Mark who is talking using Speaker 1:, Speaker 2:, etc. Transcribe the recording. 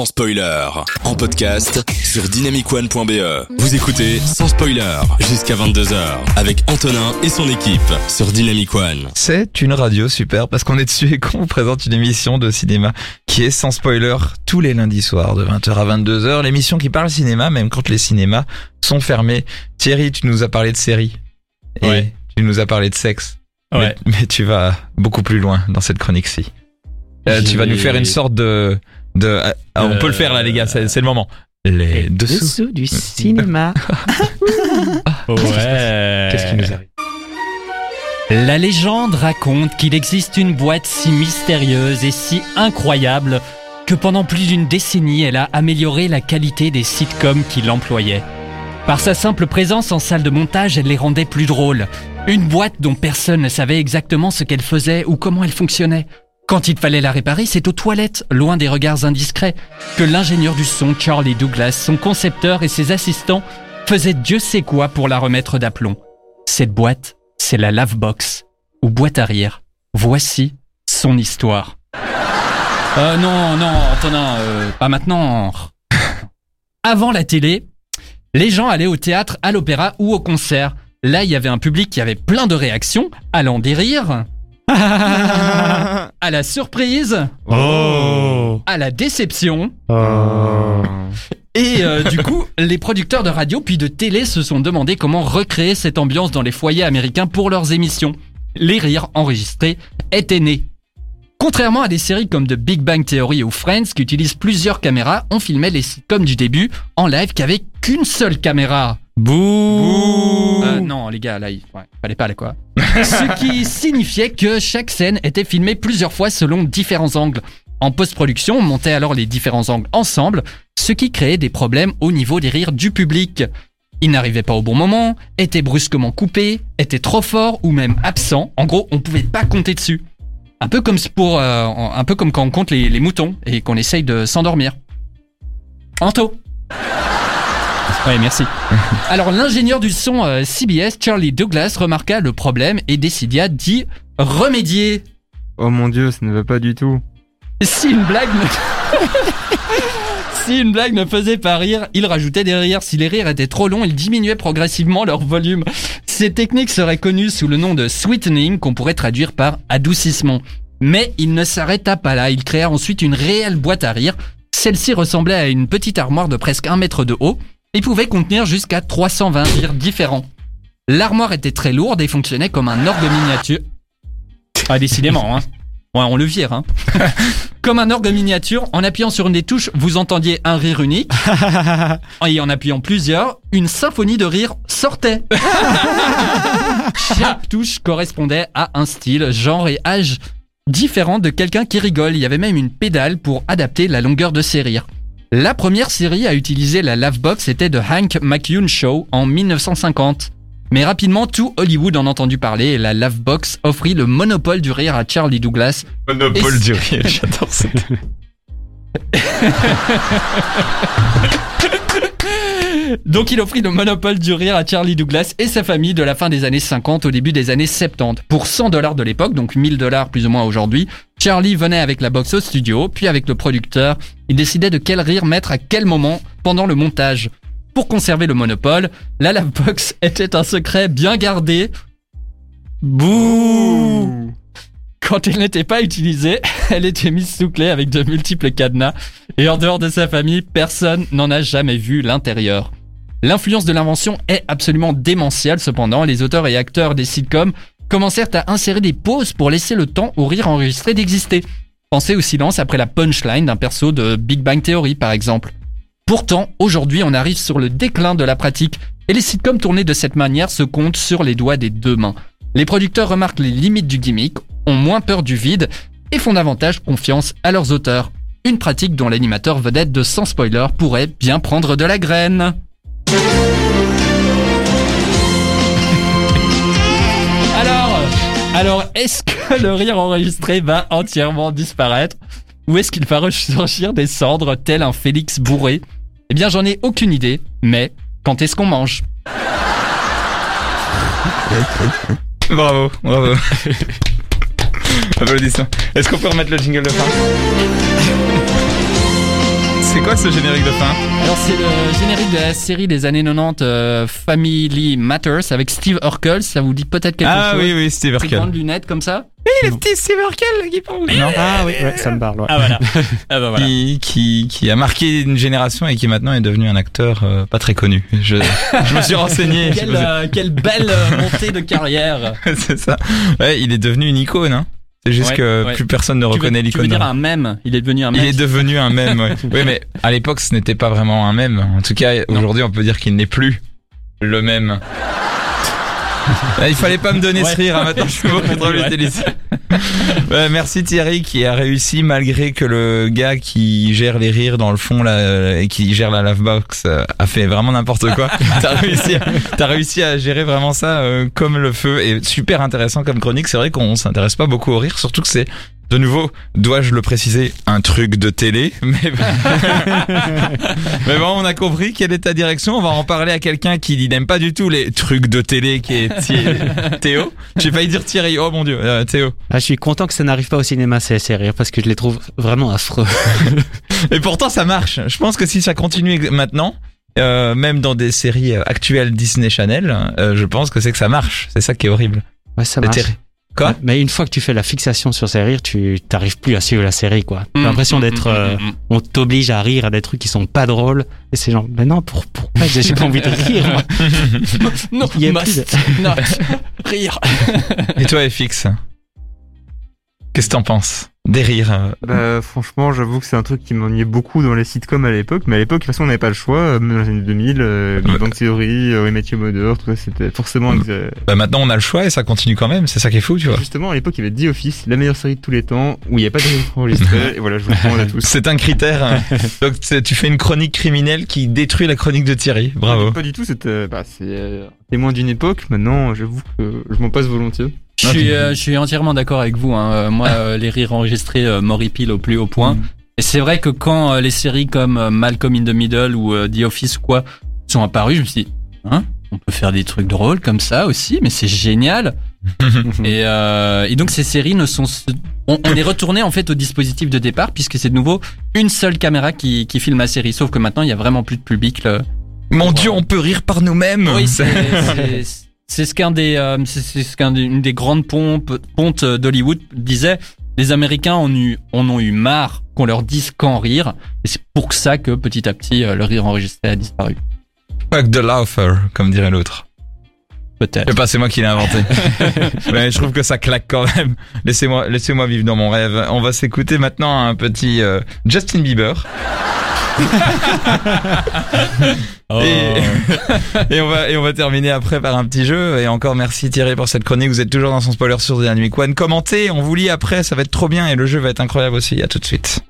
Speaker 1: sans spoiler. En podcast sur dynamicone.be. Vous écoutez sans spoiler jusqu'à 22h avec Antonin et son équipe sur Dynamic One.
Speaker 2: C'est une radio super parce qu'on est dessus et qu'on vous présente une émission de cinéma qui est sans spoiler tous les lundis soirs de 20h à 22h. L'émission qui parle cinéma même quand les cinémas sont fermés. Thierry, tu nous as parlé de séries. Et
Speaker 3: Ouais.
Speaker 2: tu nous as parlé de sexe.
Speaker 3: Ouais.
Speaker 2: Mais, mais tu vas beaucoup plus loin dans cette chronique-ci. Euh, tu vas nous faire une sorte de... de ah, on peut le faire là les gars, c'est c'est le moment. Les dessous.
Speaker 4: du cinéma.
Speaker 3: Ouais.
Speaker 4: Qu'est-ce qui nous arrive
Speaker 5: La légende raconte qu'il existe une boîte si mystérieuse et si incroyable que pendant plus d'une décennie, elle a amélioré la qualité des sitcoms qui l'employaient. Par sa simple présence en salle de montage, elle les rendait plus drôles. Une boîte dont personne ne savait exactement ce qu'elle faisait ou comment elle fonctionnait. Quand il fallait la réparer, c'est aux toilettes, loin des regards indiscrets, que l'ingénieur du son Charlie Douglas, son concepteur et ses assistants faisaient Dieu sait quoi pour la remettre d'aplomb. Cette boîte, c'est la Lavebox, ou boîte à rire. Voici son histoire. Euh, non, non, Antonin, euh, pas maintenant. Avant la télé, les gens allaient au théâtre, à l'opéra ou au concert. Là, il y avait un public qui avait plein de réactions, allant des rires, à la surprise,
Speaker 3: Oh.
Speaker 5: à la déception.
Speaker 4: Oh.
Speaker 5: Et euh, du coup, les producteurs de radio puis de télé se sont demandé comment recréer cette ambiance dans les foyers américains pour leurs émissions. Les rires enregistrés étaient nés. Contrairement à des séries comme The Big Bang Theory ou Friends qui utilisent plusieurs caméras, on filmait les sitcoms du début en live qu'avec qu'une seule caméra.
Speaker 3: Bouh.
Speaker 5: Euh, non, les gars, là, il ouais, fallait pas là quoi. Ce qui signifiait que chaque scène était filmée plusieurs fois selon différents angles. En post-production, on montait alors les différents angles ensemble, ce qui créait des problèmes au niveau des rires du public. Ils n'arrivaient pas au bon moment, étaient brusquement coupés, étaient trop forts ou même absents. En gros, on pouvait pas compter dessus. Un peu comme pour, euh, un peu comme quand on compte les, moutons et qu'on essaye de s'endormir. Anto. Ouais, merci. Alors l'ingénieur du son euh, CBS, Charlie Douglas, remarqua le problème et décida d'y remédier.
Speaker 4: Oh mon dieu, ça ne va pas du tout.
Speaker 5: Si une blague ne... si une blague ne faisait pas rire, il rajoutait des rires. Si les rires étaient trop longs, il diminuait progressivement leur volume. Ces techniques seraient connues sous le nom de sweetening, qu'on pourrait traduire par adoucissement. Mais il ne s'arrêta pas là. Il créa ensuite une réelle boîte à rire. Celle-ci ressemblait à une petite armoire de presque un mètre de haut et pouvait contenir jusqu'à 320 rires différents. L'armoire était très lourde et fonctionnait comme un orgue miniature. Ah, décidément, hein. Ouais, on le vire, hein. comme un orgue miniature, en appuyant sur une des touches, vous entendiez un rire unique. et en appuyant plusieurs, une symphonie de rire sortait. Chaque touche correspondait à un style, genre et âge différent de quelqu'un qui rigole. Il y avait même une pédale pour adapter la longueur de ses rires. La première série à utiliser la Lavebox était The Hank McCune Show en 1950. Mais rapidement, tout Hollywood en a entendu parler et la Lavebox offrit le monopole du rire à Charlie Douglas.
Speaker 2: Monopole
Speaker 5: Et-
Speaker 2: du rire, j'adore cette...
Speaker 5: Donc il offrit le monopole du rire à Charlie Douglas et sa famille de la fin des années 50 au début des années 70. Pour 100 dollars de l'époque, donc 1000 dollars plus ou moins aujourd'hui, Charlie venait avec la box au studio, puis avec le producteur, il décidait de quel rire mettre à quel moment pendant le montage. Pour conserver le monopole, la Lavebox était un secret bien gardé. Bouh Quand elle n'était pas utilisée, elle était mise sous clé avec de multiples cadenas, et en dehors de sa famille, personne n'en a jamais vu l'intérieur. L'influence de l'invention est absolument démentielle cependant, les auteurs et acteurs des sitcoms commencèrent à insérer des pauses pour laisser le temps au rire enregistré d'exister. Pensez au silence après la punchline d'un perso de Big Bang Theory par exemple. Pourtant, aujourd'hui on arrive sur le déclin de la pratique, et les sitcoms tournés de cette manière se comptent sur les doigts des deux mains. Les producteurs remarquent les limites du gimmick, ont moins peur du vide, et font davantage confiance à leurs auteurs. Une pratique dont l'animateur vedette de Sans Spoiler pourrait bien prendre de la graine. Alors est-ce que le rire enregistré va entièrement disparaître Ou est-ce qu'il va ressurgir des cendres tel un Félix bourré? Eh bien j'en ai aucune idée, mais quand est-ce qu'on mange?
Speaker 2: Bravo, bravo. Applaudissements. Est-ce qu'on peut remettre le jingle de fin? C'est quoi ce générique de fin
Speaker 5: Alors c'est le générique de la série des années 90 euh, Family Matters avec Steve Urkel. Ça vous dit peut-être quelque
Speaker 2: Ah
Speaker 5: chose
Speaker 2: oui, oui, Steve Urkel.
Speaker 5: grandes lunettes comme ça
Speaker 2: Le petit Steve Urkel qui parle. Non.
Speaker 3: Ah oui, ouais, ça me parle. Ouais.
Speaker 5: Ah voilà. ah bah voilà.
Speaker 2: Qui, qui, qui a marqué une génération et qui maintenant est devenu un acteur euh, pas très connu. Je, je me suis renseigné.
Speaker 5: Quelle, euh, quelle belle euh, montée de carrière.
Speaker 2: C'est ça. Ouais, il est devenu une icône. Hein. C'est juste
Speaker 5: Ouais,
Speaker 2: que
Speaker 5: ouais.
Speaker 2: plus personne ne
Speaker 5: Tu
Speaker 2: reconnaît
Speaker 5: tu veux
Speaker 2: l'icône.
Speaker 5: dire un mème Il est devenu un
Speaker 2: Il
Speaker 5: mème.
Speaker 2: est devenu un mème. Ouais. oui, mais à l'époque, ce n'était pas vraiment un mème. En tout cas, aujourd'hui, on peut dire qu'il n'est plus le même. Ah, Il fallait pas me donner ce rire. hein. Maintenant, je suis trop
Speaker 5: Ouais,
Speaker 2: merci Thierry qui a réussi malgré que le gars qui gère les rires dans le fond là euh, et qui gère la lavebox euh, a fait vraiment n'importe quoi. T'as réussi, à- t'as réussi à gérer vraiment ça euh, comme le feu et super intéressant comme chronique. C'est vrai qu'on s'intéresse pas beaucoup au rire, surtout que c'est de nouveau, dois-je le préciser, un truc de télé. Mais, mais bon, on a compris quelle est ta direction. On va en parler à quelqu'un qui n'aime pas du tout les trucs de télé, qui est Théo. J'ai failli dire Thierry. Oh mon dieu, euh, Théo.
Speaker 3: Ah, je suis content que ça n'arrive pas au cinéma, ces, ces rires, parce que je les trouve vraiment affreux.
Speaker 2: Et pourtant, ça marche. Je pense que si ça continue maintenant, euh, même dans des séries euh, actuelles Disney Channel, euh, je pense que c'est que ça marche. C'est ça qui est horrible.
Speaker 3: Ouais, ça
Speaker 2: C'est
Speaker 3: marche.
Speaker 2: Quoi
Speaker 3: Mais une fois que tu fais la fixation sur ces rires, tu t'arrives plus à suivre la série, quoi. T'as
Speaker 5: Mm,
Speaker 3: l'impression
Speaker 5: mm,
Speaker 3: d'être,
Speaker 5: mm,
Speaker 3: euh, on t'oblige à rire à des trucs qui sont pas drôles. Et c'est genre, mais non, pour, pourquoi j'ai pas envie de rire, moi.
Speaker 5: Non,
Speaker 3: Il y a
Speaker 5: must
Speaker 3: plus
Speaker 5: not rire.
Speaker 2: Et toi, FX Qu'est-ce que t'en penses? Des rires. euh,
Speaker 4: Bah, franchement, j'avoue que c'est un truc qui m'ennuyait beaucoup dans les sitcoms à l'époque. Mais à l'époque, de toute façon, on n'avait pas le choix. euh, Même dans les années 2000, euh, Big. Bang Theory, euh, Matthew Mother, tout ça, c'était forcément...
Speaker 2: Bah maintenant, on a le choix et ça continue quand même. C'est ça qui est fou, tu vois.
Speaker 4: Justement, à l'époque, il y avait The Office, la meilleure série de tous les temps, où il n'y a pas de enregistré. et voilà, je vous le recommande à tous.
Speaker 2: C'est un critère. hein. Donc tu fais une chronique criminelle qui détruit la chronique de Thierry. Bravo.
Speaker 4: Pas du tout, c'était, bah, c'est euh, témoin d'une époque. Maintenant, j'avoue que je m'en passe volontiers.
Speaker 5: Je suis, euh, je suis entièrement d'accord avec vous. Hein. Euh, Moi, euh, les rires enregistrés euh, m'horripilent au plus haut point.
Speaker 3: Mm.
Speaker 5: Et c'est vrai que quand euh, les séries comme euh, Malcolm in the Middle ou euh, The Office quoi sont apparues, je me suis dit, hein, on peut faire des trucs drôles comme ça aussi, mais c'est génial. et, euh, et donc ces séries ne sont, on, on est retourné en fait au dispositif de départ puisque c'est de nouveau une seule caméra qui, qui filme la série. Sauf que maintenant il y a vraiment plus de public. le-
Speaker 2: Mon Dieu, on peut rire par nous-mêmes.
Speaker 5: Oui, c'est c'est- ce qu'un des, euh, c'est ce qu'un des- grandes pompes, pontes d'Hollywood disait. Les Américains en, eu, en ont eu marre qu'on leur dise quand rire, et c'est pour ça que petit à petit euh, le rire enregistré a disparu.
Speaker 2: Fuck the laugher, comme dirait l'autre. Je
Speaker 5: Peut-être.
Speaker 2: sais pas, c'est moi qui l'ai inventé. Mais je trouve que ça claque quand même. Laissez-moi, laissez-moi vivre dans mon rêve. On va s'écouter maintenant un petit euh, Justin Bieber. Et, on va et on va terminer après par un petit jeu. Et encore merci Thierry pour cette chronique. Vous êtes toujours dans son spoiler sur Dynamic One. Commentez, on vous lit après, ça va être trop bien et le jeu va être incroyable aussi. À tout de suite.